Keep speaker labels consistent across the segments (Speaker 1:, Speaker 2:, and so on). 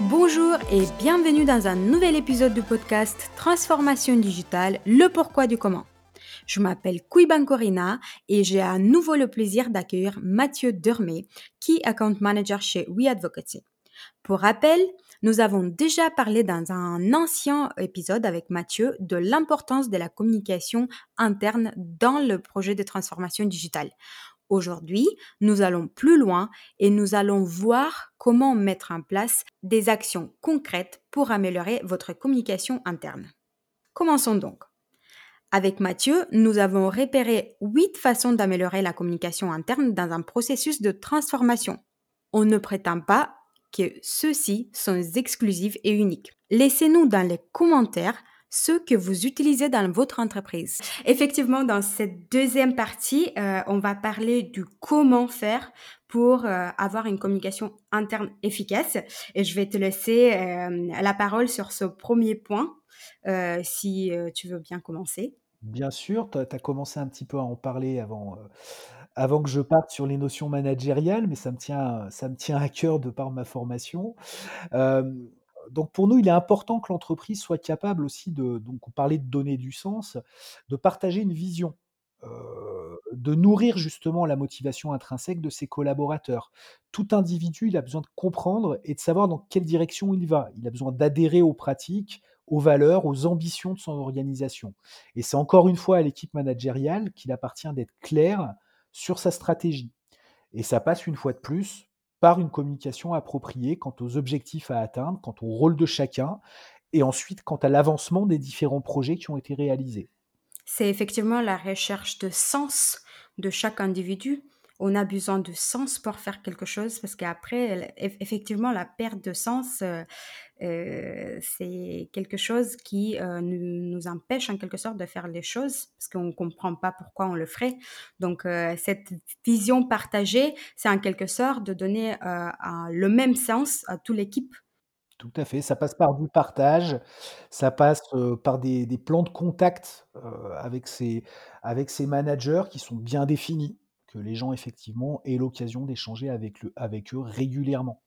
Speaker 1: Bonjour et bienvenue dans un nouvel épisode du podcast Transformation digitale, le pourquoi du comment. Je m'appelle Kouiban Corina et j'ai à nouveau le plaisir d'accueillir Mathieu Dermé, qui account manager chez WeAdvocacy. Pour rappel, nous avons déjà parlé dans un ancien épisode avec Mathieu de l'importance de la communication interne dans le projet de transformation digitale. Aujourd'hui, nous allons plus loin et nous allons voir comment mettre en place des actions concrètes pour améliorer votre communication interne. Commençons donc. Avec Mathieu, nous avons repéré huit façons d'améliorer la communication interne dans un processus de transformation. On ne prétend pas que ceux-ci sont exclusifs et uniques. Laissez-nous dans les commentaires ceux que vous utilisez dans votre entreprise. Effectivement, dans cette deuxième partie, euh, on va parler du comment faire pour euh, avoir une communication interne efficace. Et je vais te laisser euh, la parole sur ce premier point, si tu veux bien commencer.
Speaker 2: Bien sûr, tu as commencé un petit peu à en parler avant, avant que je parte sur les notions managériales, mais ça me tient ça me tient à cœur de par ma formation. donc pour nous, il est important que l'entreprise soit capable aussi de donc on parlait de donner du sens, de partager une vision, de nourrir justement la motivation intrinsèque de ses collaborateurs. Tout individu, il a besoin de comprendre et de savoir dans quelle direction il va. Il a besoin d'adhérer aux pratiques, aux valeurs, aux ambitions de son organisation. Et c'est encore une fois à l'équipe managériale qu'il appartient d'être clair sur sa stratégie. Et ça passe une fois de plus par une communication appropriée quant aux objectifs à atteindre, quant au rôle de chacun, et ensuite quant à l'avancement des différents projets qui ont été réalisés.
Speaker 1: C'est effectivement la recherche de sens de chaque individu on a besoin de sens pour faire quelque chose parce qu'après, effectivement, la perte de sens, euh, euh, c'est quelque chose qui euh, nous, empêche en quelque sorte de faire les choses parce qu'on ne comprend pas pourquoi on le ferait. Donc, cette vision partagée, c'est en quelque sorte de donner le même sens à toute l'équipe.
Speaker 2: Tout à fait, ça passe par du partage, ça passe par des, plans de contact avec, ces, avec ces managers qui sont bien définis que les gens effectivement aient l'occasion d'échanger avec, eux régulièrement.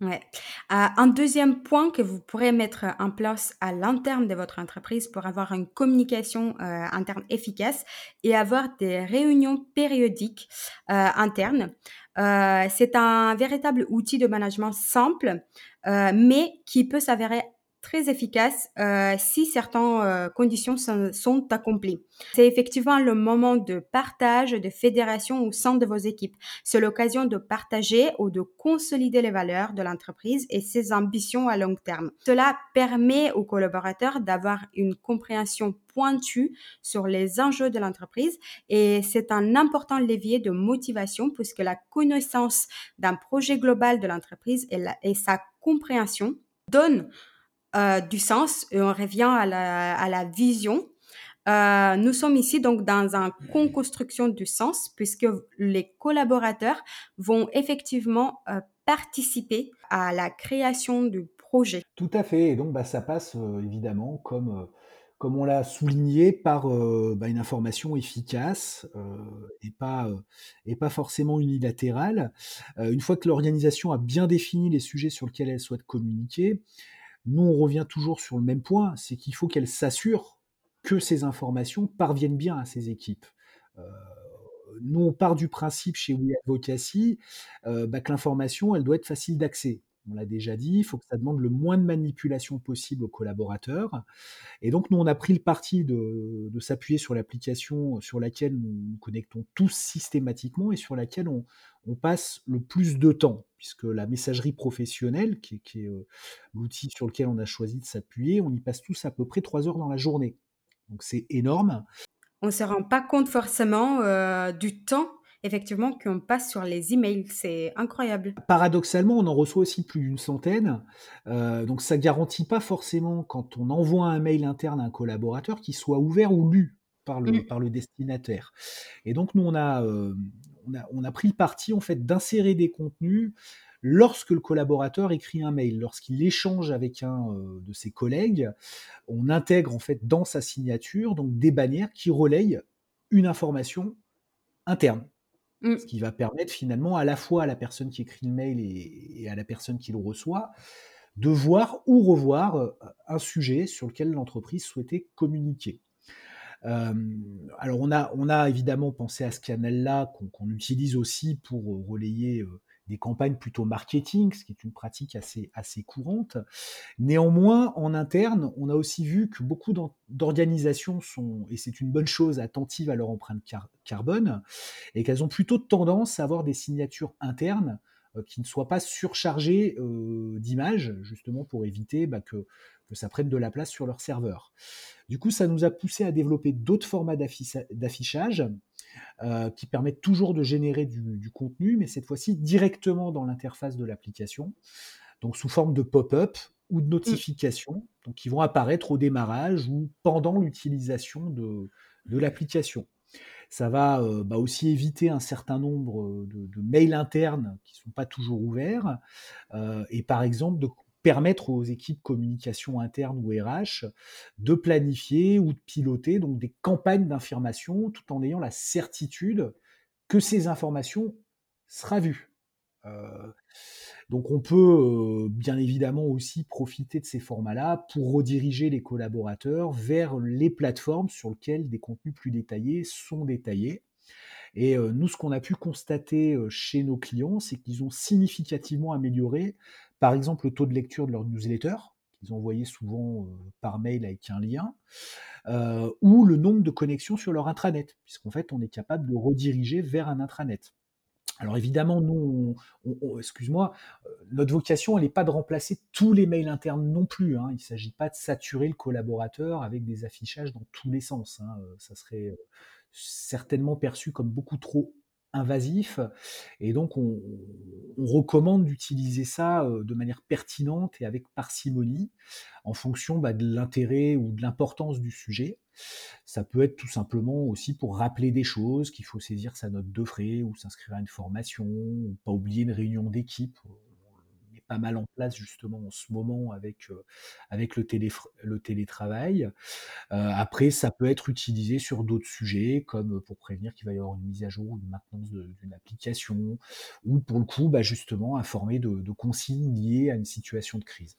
Speaker 1: Ouais. un deuxième point que vous pourrez mettre en place à l'interne de votre entreprise pour avoir une communication euh, interne efficace et avoir des réunions périodiques euh, internes. Euh, c'est un véritable outil de management simple, mais qui peut s'avérer très efficace euh, si certaines euh, conditions sont, accomplies. C'est effectivement le moment de partage, de fédération au sein de vos équipes. C'est l'occasion de partager ou de consolider les valeurs de l'entreprise et ses ambitions à long terme. Cela permet aux collaborateurs d'avoir une compréhension pointue sur les enjeux de l'entreprise et c'est un important levier de motivation puisque la connaissance d'un projet global de l'entreprise et, et sa compréhension donne euh, du sens et on revient à la, à la vision. Euh, nous sommes ici donc dans une construction du sens puisque les collaborateurs vont effectivement euh, participer à la création du projet.
Speaker 2: Tout à fait. Et donc, bah, ça passe évidemment comme comme on l'a souligné, par bah, une information efficace et, pas, et pas forcément unilatérale. une fois que l'organisation a bien défini les sujets sur lesquels elle souhaite communiquer, nous, on revient toujours sur le même point, c'est qu'il faut qu'elle s'assure que ces informations parviennent bien à ses équipes. Euh, nous, on part du principe chez We Advocacy euh, bah, que l'information, elle doit être facile d'accès on l'a déjà dit, il faut que ça demande le moins de manipulation possible aux collaborateurs. Et donc, nous, on a pris le parti de, s'appuyer sur l'application sur laquelle nous nous connectons tous systématiquement et sur laquelle on, passe le plus de temps, puisque la messagerie professionnelle, qui, est euh, l'outil sur lequel on a choisi de s'appuyer, on y passe tous à peu près trois heures dans la journée. Donc, c'est énorme.
Speaker 1: On ne se rend pas compte forcément euh, du temps effectivement qu'on passe sur les emails. C'est incroyable.
Speaker 2: Paradoxalement, on en reçoit aussi plus d'une centaine. Euh, donc ça garantit pas forcément quand on envoie un mail interne à un collaborateur qu'il soit ouvert ou lu par le, mm. par le destinataire. Et donc nous, on a, euh, on a, on a pris le parti en fait d'insérer des contenus lorsque le collaborateur écrit un mail, lorsqu'il échange avec un euh, de ses collègues, on intègre en fait dans sa signature donc des bannières qui relayent une information interne.
Speaker 1: Mmh.
Speaker 2: Ce qui va permettre finalement à la fois à la personne qui écrit le mail et, à la personne qui le reçoit de voir ou revoir euh, un sujet sur lequel l'entreprise souhaitait communiquer. Euh, alors on a, évidemment pensé à ce canal-là qu'on utilise aussi pour euh, relayer des campagnes plutôt marketing, ce qui est une pratique assez, assez courante. Néanmoins, en interne, on a aussi vu que beaucoup d'organisations sont, et c'est une bonne chose, attentives à leur empreinte carbone, et qu'elles ont plutôt tendance à avoir des signatures internes qui ne soient pas surchargées d'images, justement pour éviter bah, que, que ça prenne de la place sur leur serveur. Du coup, ça nous a poussé à développer d'autres formats d'affichage euh, qui permettent toujours de générer du, contenu, mais cette fois-ci directement dans l'interface de l'application, donc sous forme de pop-up ou de notifications, donc qui vont apparaître au démarrage ou pendant l'utilisation de, l'application. Ça va euh, bah, aussi éviter un certain nombre de, mails internes qui ne sont pas toujours ouverts, euh, et par exemple de permettre aux équipes communication interne ou RH de planifier ou de piloter donc des campagnes d'information tout en ayant la certitude que ces informations sera vues. Euh, donc on peut euh, bien évidemment aussi profiter de ces formats-là pour rediriger les collaborateurs vers les plateformes sur lesquelles des contenus plus détaillés sont détaillés. Et euh, nous, ce qu'on a pu constater chez nos clients, c'est qu'ils ont significativement amélioré par exemple le taux de lecture de leur newsletter, qu'ils envoyaient souvent euh, par mail avec un lien, euh, ou le nombre de connexions sur leur intranet, puisqu'en fait on est capable de rediriger vers un intranet. Alors évidemment, nous, excuse-moi, euh, notre vocation, elle n'est pas de remplacer tous les mails internes non plus. Hein. Il ne s'agit pas de saturer le collaborateur avec des affichages dans tous les sens. Hein. Ça serait certainement perçu comme beaucoup trop invasif. Et donc, on, recommande d'utiliser ça de manière pertinente et avec parcimonie en fonction bah, de l'intérêt ou de l'importance du sujet. Ça peut être tout simplement aussi pour rappeler des choses, qu'il faut saisir sa note de frais ou s'inscrire à une formation, ou pas oublier une réunion d'équipe mal en place justement en ce moment avec, avec le, télé, le télétravail. Après, ça peut être utilisé sur d'autres sujets, comme pour prévenir qu'il va y avoir une mise à jour, une maintenance d'une application, ou pour le coup, bah, justement, informer de consignes liées à une situation de crise.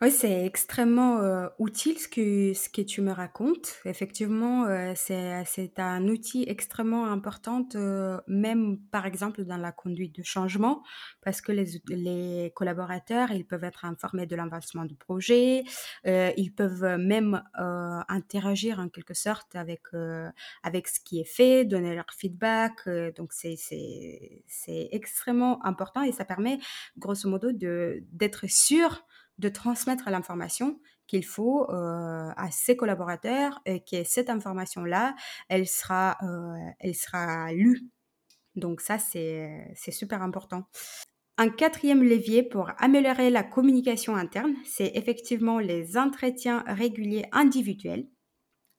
Speaker 1: Oui, c'est extrêmement, heu, utile ce que ce que tu me racontes. Effectivement, heu, c'est c'est un outil extrêmement important, heu, même par exemple dans la conduite du changement parce que les les collaborateurs, ils peuvent être informés de l'avancement du projet, heu, ils peuvent même, heu, interagir en quelque sorte avec, heu, avec ce qui est fait, donner leur feedback, donc c'est c'est c'est extrêmement important et ça permet grosso modo de d'être sûr de transmettre l'information qu'il faut euh, à ses collaborateurs et que cette information-là, elle sera, euh, elle sera lue. Donc ça, c'est super important. Un quatrième levier pour améliorer la communication interne, c'est effectivement les entretiens réguliers individuels.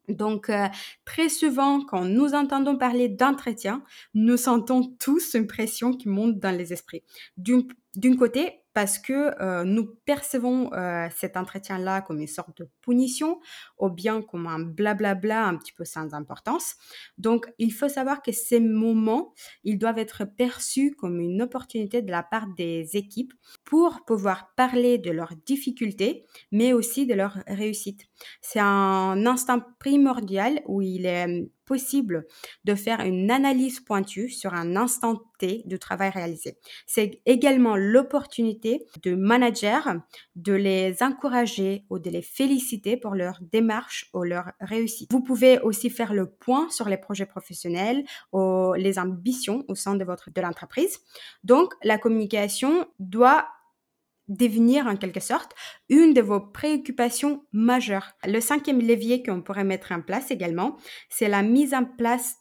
Speaker 1: Donc, euh, très souvent, quand nous entendons parler d'entretien, nous sentons tous une pression qui monte dans les esprits. D'une côté, parce que euh, nous percevons euh, cet entretien-là comme une sorte de punition ou bien comme un blablabla un petit peu sans importance. Donc, il faut savoir que ces moments, ils doivent être perçus comme une opportunité de la part des équipes pour pouvoir parler de leurs difficultés, mais aussi de leurs réussites. C'est un instant primordial où il est possible de faire une analyse pointue sur un instant T de travail réalisé. C'est également l'opportunité de managers de les encourager ou de les féliciter pour leur démarche ou leur réussite. Vous pouvez aussi faire le point sur les projets professionnels ou les ambitions au sein de votre de l'entreprise. Donc la communication doit devenir en quelque sorte une de vos préoccupations majeures. Le cinquième levier qu'on pourrait mettre en place également, c'est la mise en place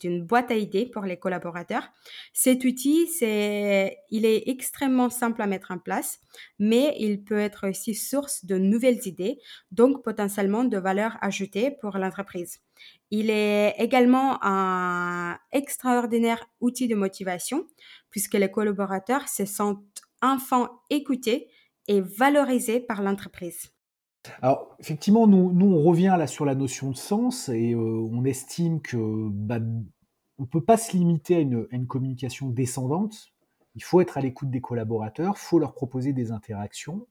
Speaker 1: d'une boîte à idées pour les collaborateurs. Cet outil, c'est, il est extrêmement simple à mettre en place, mais il peut être aussi source de nouvelles idées, donc potentiellement de valeur ajoutée pour l'entreprise. Il est également un extraordinaire outil de motivation puisque les collaborateurs se sentent enfin écoutés et valorisés par l'entreprise
Speaker 2: alors, effectivement, nous, on revient là sur la notion de sens et euh, on estime que bah, on peut pas se limiter à une, communication descendante. Il faut être à l'écoute des collaborateurs, faut leur proposer des interactions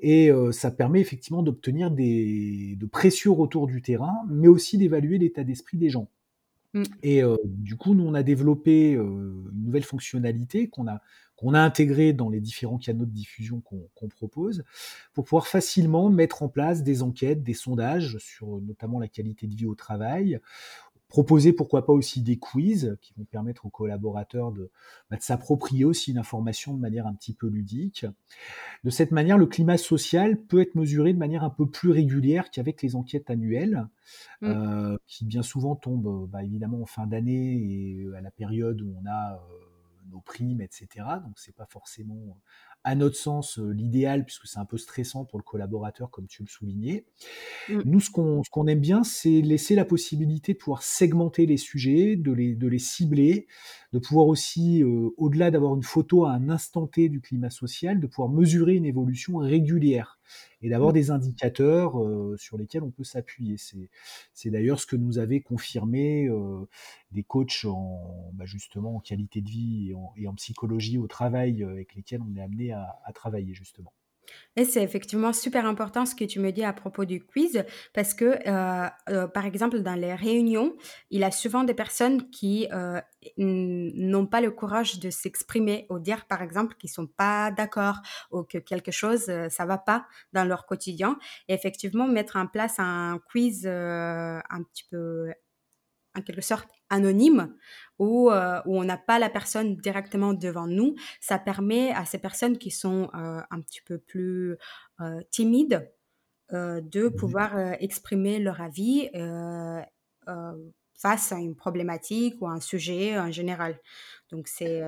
Speaker 2: et euh, ça permet effectivement d'obtenir de précieux retours du terrain, mais aussi d'évaluer l'état d'esprit des gens. Mmh. Et du coup, nous, on a développé euh, une nouvelle fonctionnalité qu'on a, qu'on a intégrée dans les différents canaux de diffusion qu'on propose pour pouvoir facilement mettre en place des enquêtes, des sondages sur notamment la qualité de vie au travail, proposer pourquoi pas aussi des quiz qui vont permettre aux collaborateurs de, bah, de s'approprier aussi une information de manière un petit peu ludique. De cette manière, le climat social peut être mesuré de manière un peu plus régulière qu'avec les enquêtes annuelles, mmh. euh, qui bien souvent tombent bah, évidemment en fin d'année et à la période où on a euh, nos primes, etc. Donc c'est pas forcément à notre sens, euh, l'idéal, puisque c'est un peu stressant pour le collaborateur, comme tu le soulignais. Mmh. Nous, ce qu'on, ce qu'on aime bien, c'est laisser la possibilité de pouvoir segmenter les sujets, de les, de les cibler, de pouvoir aussi, euh, au-delà d'avoir une photo à un instant T du climat social, de pouvoir mesurer une évolution régulière et d'avoir mmh. des indicateurs euh, sur lesquels on peut s'appuyer. C'est, c'est d'ailleurs ce que nous avait confirmé euh, des coachs en, bah justement en qualité de vie et en, et en, psychologie au travail avec lesquels on est amené à, à travailler justement.
Speaker 1: Et c'est effectivement super important ce que tu me dis à propos du quiz parce que, euh, euh, par exemple, dans les réunions, il y a souvent des personnes qui euh, n'ont pas le courage de s'exprimer ou dire, par exemple, qu'ils sont pas d'accord ou que quelque chose, ça va pas dans leur quotidien. Et effectivement, mettre en place un quiz un petit peu en quelque sorte anonyme où, euh, où on n'a pas la personne directement devant nous, ça permet à ces personnes qui sont euh, un petit peu plus euh, timides de
Speaker 2: Mmh
Speaker 1: pouvoir exprimer leur avis face à une problématique ou un sujet en général. Donc c'est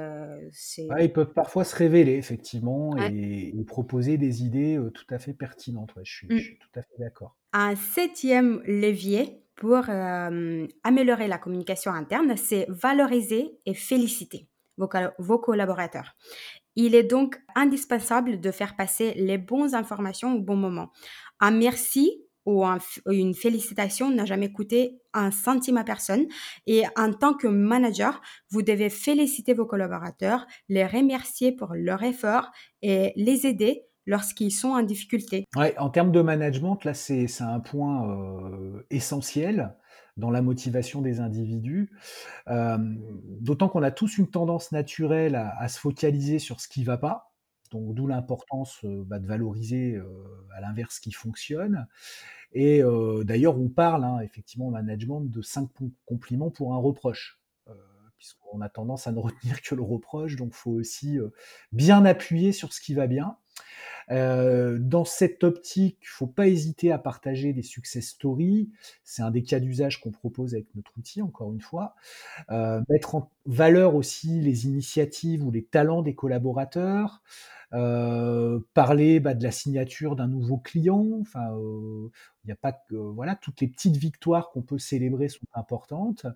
Speaker 2: Ouais, ils peuvent parfois se révéler effectivement
Speaker 1: ouais.
Speaker 2: et, et proposer des idées tout à fait pertinentes. Ouais, je suis, je
Speaker 1: Mmh.
Speaker 2: suis tout à fait d'accord.
Speaker 1: Un septième levier pour euh, améliorer la communication interne, c'est valoriser et féliciter vos, vos, collaborateurs. Il est donc indispensable de faire passer les bonnes informations au bon moment. Un merci ou un, une félicitation n'a jamais coûté un centime à personne. Et en tant que manager, vous devez féliciter vos collaborateurs, les remercier pour leur effort et les aider lorsqu'ils sont en difficulté.
Speaker 2: Ouais, en termes de management, là, c'est un point euh, essentiel dans la motivation des individus. Euh, D'autant qu'on a tous une tendance naturelle à, se focaliser sur ce qui ne va pas. Donc, d'où l'importance euh, bah, de valoriser euh, à l'inverse ce qui fonctionne. Et euh, d'ailleurs, on parle hein, effectivement au management de cinq compliments pour un reproche puisqu'on a tendance à ne retenir que le reproche, donc faut aussi bien appuyer sur ce qui va bien. Euh, dans cette optique, il faut pas hésiter à partager des success stories. C'est un des cas d'usage qu'on propose avec notre outil, encore une fois. Euh, mettre en valeur aussi les initiatives ou les talents des collaborateurs. Euh, parler bah, de la signature d'un nouveau client. Enfin, il n'y a pas que voilà, toutes les petites victoires qu'on peut célébrer sont importantes,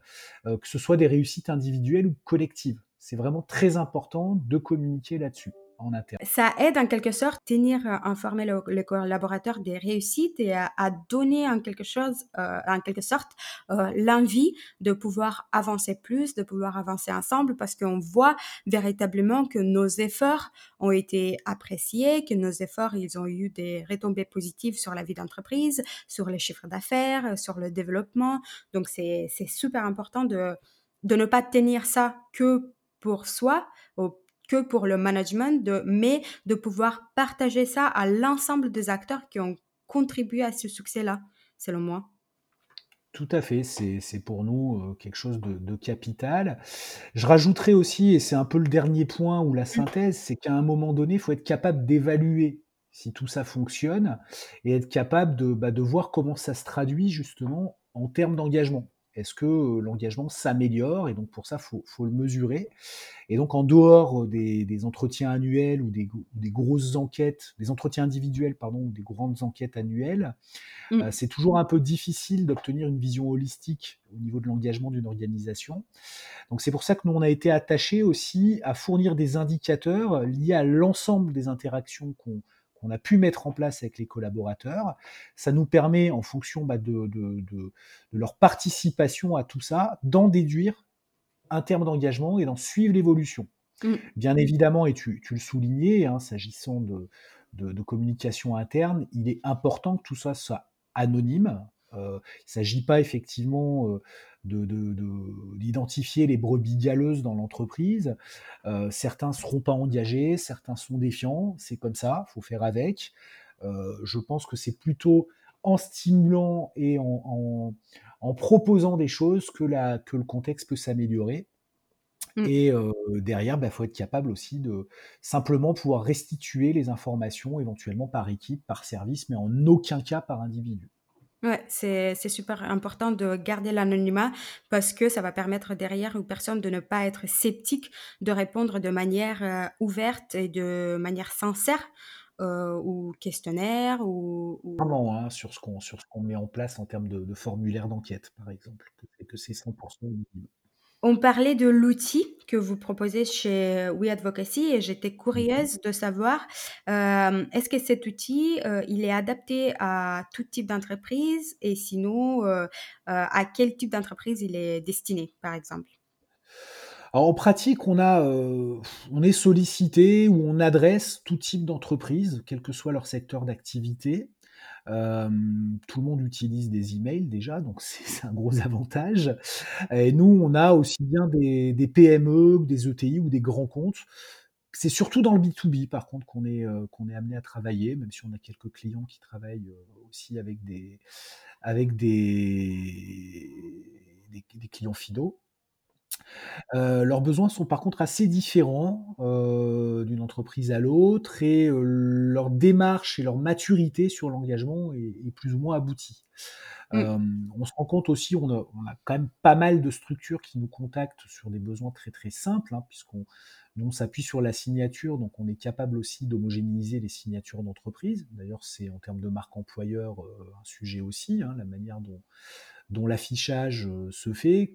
Speaker 2: que ce soit des réussites individuelles ou collectives. C'est vraiment très important de communiquer là-dessus
Speaker 1: Ça aide en quelque sorte tenir informer le, le collaborateur des réussites et à, à donner en quelque chose, euh, en quelque sorte, euh, l'envie de pouvoir avancer plus, de pouvoir avancer ensemble, parce qu'on voit véritablement que nos efforts ont été appréciés, que nos efforts ils ont eu des retombées positives sur la vie d'entreprise, sur les chiffres d'affaires, sur le développement. Donc c'est c'est super important de de ne pas tenir ça que pour soi, que pour le management, de, mais de pouvoir partager ça à l'ensemble des acteurs qui ont contribué à ce succès-là, selon moi.
Speaker 2: Tout à fait, c'est pour nous euh, quelque chose de, de, capital. Je rajouterai aussi, et c'est un peu le dernier point ou la synthèse, c'est qu'à un moment donné, il faut être capable d'évaluer si tout ça fonctionne et être capable de, bah, de voir comment ça se traduit justement en termes d'engagement. Est-ce que l'engagement s'améliore Et donc pour ça, il faut, faut, le mesurer? Et donc en dehors des, des entretiens annuels ou des, des, grosses enquêtes, des entretiens individuels, pardon, ou des grandes enquêtes annuelles, mmh. c'est toujours un peu difficile d'obtenir une vision holistique au niveau de l'engagement d'une organisation. Donc c'est pour ça que nous, on a été attachés aussi à fournir des indicateurs liés à l'ensemble des interactions qu'on qu'on a pu mettre en place avec les collaborateurs. Ça nous permet, en fonction bah, de, de, de, leur participation à tout ça, d'en déduire un terme d'engagement et d'en suivre l'évolution. Mmh. Bien évidemment, et tu, tu le soulignais, hein, s'agissant de, de, communication interne, il est important que tout ça soit anonyme. Euh, il ne s'agit pas effectivement d'identifier de, de, les brebis galeuses dans l'entreprise. Euh, certains ne seront pas engagés, certains sont défiants, c'est comme ça, il faut faire avec. Euh, je pense que c'est plutôt en stimulant et en, en, en, proposant des choses que, la, que le contexte peut s'améliorer. Mmh. Et derrière, il bah, faut être capable aussi de simplement pouvoir restituer les informations éventuellement par équipe, par service, mais en aucun cas par individu.
Speaker 1: Ouais, c'est c'est super important de garder l'anonymat parce que ça va permettre derrière aux personnes de ne pas être sceptiques, de répondre de manière, heu, ouverte et de manière sincère, heu, aux questionnaires ou ou
Speaker 2: hein, sur ce qu'on sur ce qu'on met en place en termes de de formulaire d'enquête, par exemple, que que c'est 100
Speaker 1: on parlait de l'outil que vous proposez chez We Advocacy et j'étais curieuse de savoir, euh, est-ce que cet outil, euh, il est adapté à tout type d'entreprise et sinon, euh, à quel type d'entreprise il est destiné, par exemple?
Speaker 2: En pratique, on on est sollicité ou on adresse tout type d'entreprise, quel que soit leur secteur d'activité tout le monde utilise des emails déjà, donc c'est un gros avantage. Et nous, on a aussi bien des, PME, des ETI ou des grands comptes. C'est surtout dans le B2B, par contre, qu'on est, qu'on est amené à travailler, même si on a quelques clients qui travaillent aussi avec des clients finaux. Leurs besoins sont par contre assez différents, d'une entreprise à l'autre et heu, leur démarche et leur maturité sur l'engagement est est plus ou moins aboutie. Mmh. on se rend compte aussi, on a on a quand même pas mal de structures qui nous contactent sur des besoins très, très simples, hein, puisqu'on nous, on s'appuie sur la signature, donc on est capable aussi d'homogénéiser les signatures d'entreprise. D'ailleurs, c'est en termes de marque employeur, heu, un sujet aussi, hein, la manière dont dont l'affichage se fait.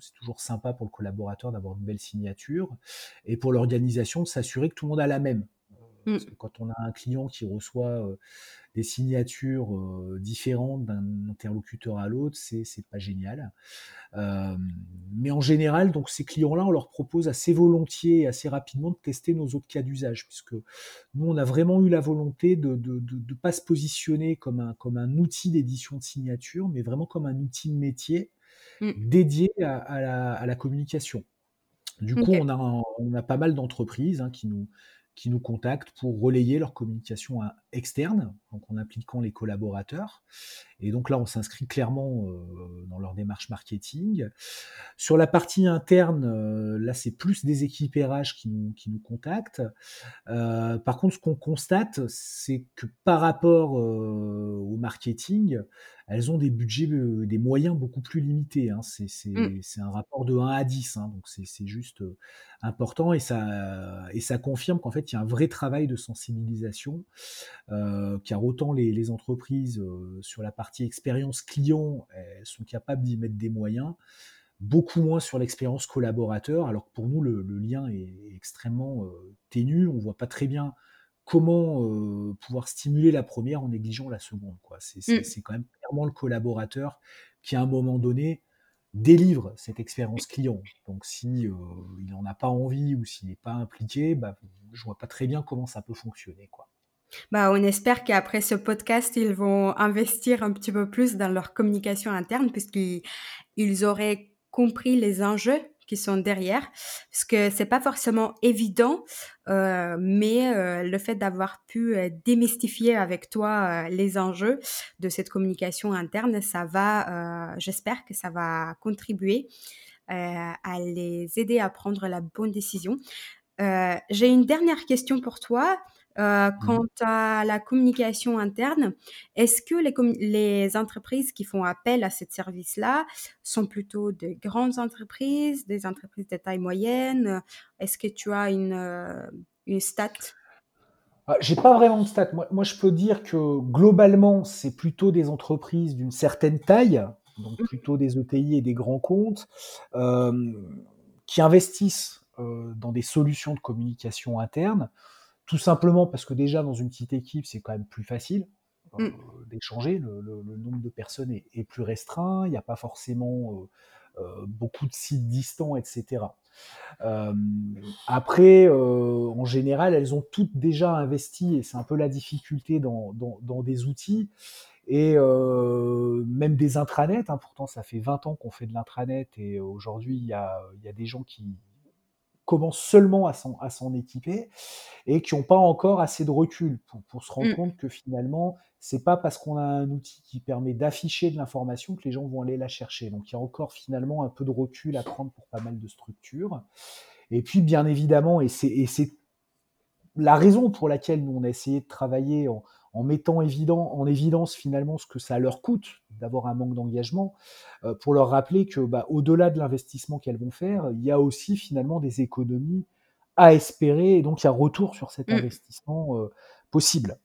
Speaker 2: C'est toujours sympa pour le collaborateur d'avoir une belle signature et pour l'organisation de s'assurer que tout le monde a la même. Parce mmh. que quand on a un client qui reçoit des signatures différentes d'un interlocuteur à l'autre, c'est c'est pas génial. mais en général, donc ces clients-là, on leur propose assez volontiers et assez rapidement de tester nos autres cas d'usage, puisque nous, on a vraiment eu la volonté de de, pas se positionner comme un comme un outil d'édition de signature, mais vraiment comme un outil de métier mmh. dédié à, la, à, la, communication. Du coup, on, a on a pas mal d'entreprises hein, qui nous qui nous contactent pour relayer leur communication externe, donc en impliquant les collaborateurs. Et donc là, on s'inscrit clairement euh, dans leur démarche marketing. Sur la partie interne, euh, là, c'est plus des équipes RH qui nous, qui nous contactent. Euh, par contre, ce qu'on constate, c'est que par rapport au marketing, elles ont des budgets, des moyens beaucoup plus limités. Hein. Mmh. C'est un rapport de 1 à 10, hein, donc c'est juste important et ça, et ça confirme qu'en fait, il y a un vrai travail de sensibilisation, car autant les, les entreprises sur la partie expérience client, elles sont capables d'y mettre des moyens, beaucoup moins sur l'expérience collaborateur, alors que pour nous, le, lien est extrêmement ténu, on voit pas très bien comment pouvoir stimuler la première en négligeant la seconde. Mmh. C'est quand même clairement le collaborateur qui, à un moment donné, délivre cette expérience client. Donc, si il n'en a pas envie ou s'il n'est pas impliqué, bah, je vois pas très bien comment ça peut fonctionner. Quoi.
Speaker 1: Bah, on espère qu'après ce podcast, ils vont investir un petit peu plus dans leur communication interne puisqu'ils auraient compris les enjeux qui sont derrière, parce que c'est pas forcément évident, euh, mais euh, le fait d'avoir pu euh, démystifier avec toi les enjeux de cette communication interne, ça va, j'espère que ça va contribuer à les aider à prendre la bonne décision. J'ai une dernière question pour toi. Euh,
Speaker 2: Mmh
Speaker 1: quant à la communication interne, est-ce que les, les entreprises qui font appel à ce service-là sont plutôt des grandes entreprises, des entreprises de taille moyenne? Est-ce que tu as une, euh, une stat?
Speaker 2: Ah, J'ai pas vraiment de stat. Moi, moi, je peux dire que globalement, c'est plutôt des entreprises d'une certaine taille, donc
Speaker 1: mmh.
Speaker 2: plutôt des ETI et des grands comptes, euh, qui investissent euh, dans des solutions de communication interne tout simplement parce que déjà dans une petite équipe, c'est quand même plus facile euh, mm. d'échanger. Le, le, le, nombre de personnes est, est plus restreint. Il n'y a pas forcément euh, euh, beaucoup de sites distants, etc. Euh, après, euh, en général, elles ont toutes déjà investi, et c'est un peu la difficulté dans, dans, dans des outils et euh, même des intranets. Hein, pourtant, ça fait 20 ans qu'on fait de l'intranet et aujourd'hui, il y a, y a des gens qui, commencent seulement à s'en, à s'en équiper et qui n'ont pas encore assez de recul pour, pour se rendre mmh. compte que finalement, c'est pas parce qu'on a un outil qui permet d'afficher de l'information que les gens vont aller la chercher. Donc il y a encore finalement un peu de recul à prendre pour pas mal de structures. Et puis bien évidemment, et c'est, et c'est la raison pour laquelle nous on a essayé de travailler en, en mettant évident, en évidence finalement ce que ça leur coûte d'avoir un manque d'engagement, euh, pour leur rappeler que bah, au-delà de l'investissement qu'elles vont faire, il y a aussi finalement des économies à espérer, et donc il y a retour sur cet mmh. investissement euh, possible.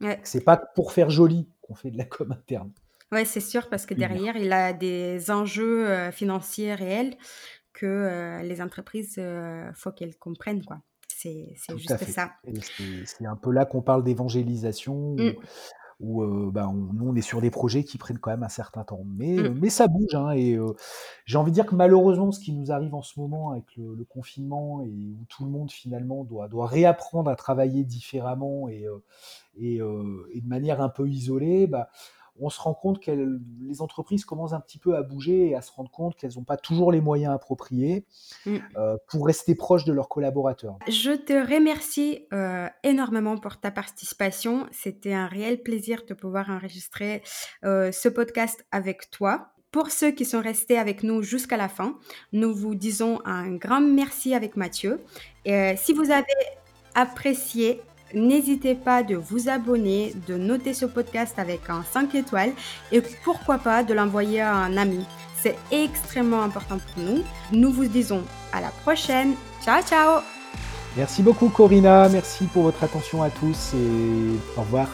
Speaker 1: Ouais.
Speaker 2: C'est pas pour faire joli qu'on fait de la com interne.
Speaker 1: Oui, c'est sûr, parce que derrière, il a des enjeux euh, financiers réels que les entreprises, faut qu'elles comprennent, quoi. C'est juste ça.
Speaker 2: C'est un peu là qu'on parle d'évangélisation, mmh. où, où bah, on, nous, on est sur des projets qui prennent quand même un certain temps. Mais, mmh. mais ça bouge. Hein, et j'ai envie de dire que malheureusement, ce qui nous arrive en ce moment avec le, le, confinement, et où tout le monde finalement doit, doit réapprendre à travailler différemment et, et, et de manière un peu isolée, bah, on se rend compte que les entreprises commencent un petit peu à bouger et à se rendre compte qu'elles n'ont pas toujours les moyens appropriés mmh. euh, pour rester proches de leurs collaborateurs.
Speaker 1: Je te remercie euh, énormément pour ta participation. C'était un réel plaisir de pouvoir enregistrer euh, ce podcast avec toi. Pour ceux qui sont restés avec nous jusqu'à la fin, nous vous disons un grand merci avec Mathieu. Et si vous avez apprécié N'hésitez pas de vous abonner, de noter ce podcast avec un 5 étoiles et pourquoi pas de l'envoyer à un ami. C'est extrêmement important pour nous. Nous vous disons à la prochaine. Ciao, ciao
Speaker 2: Merci beaucoup Corinna, merci pour votre attention à tous et au revoir.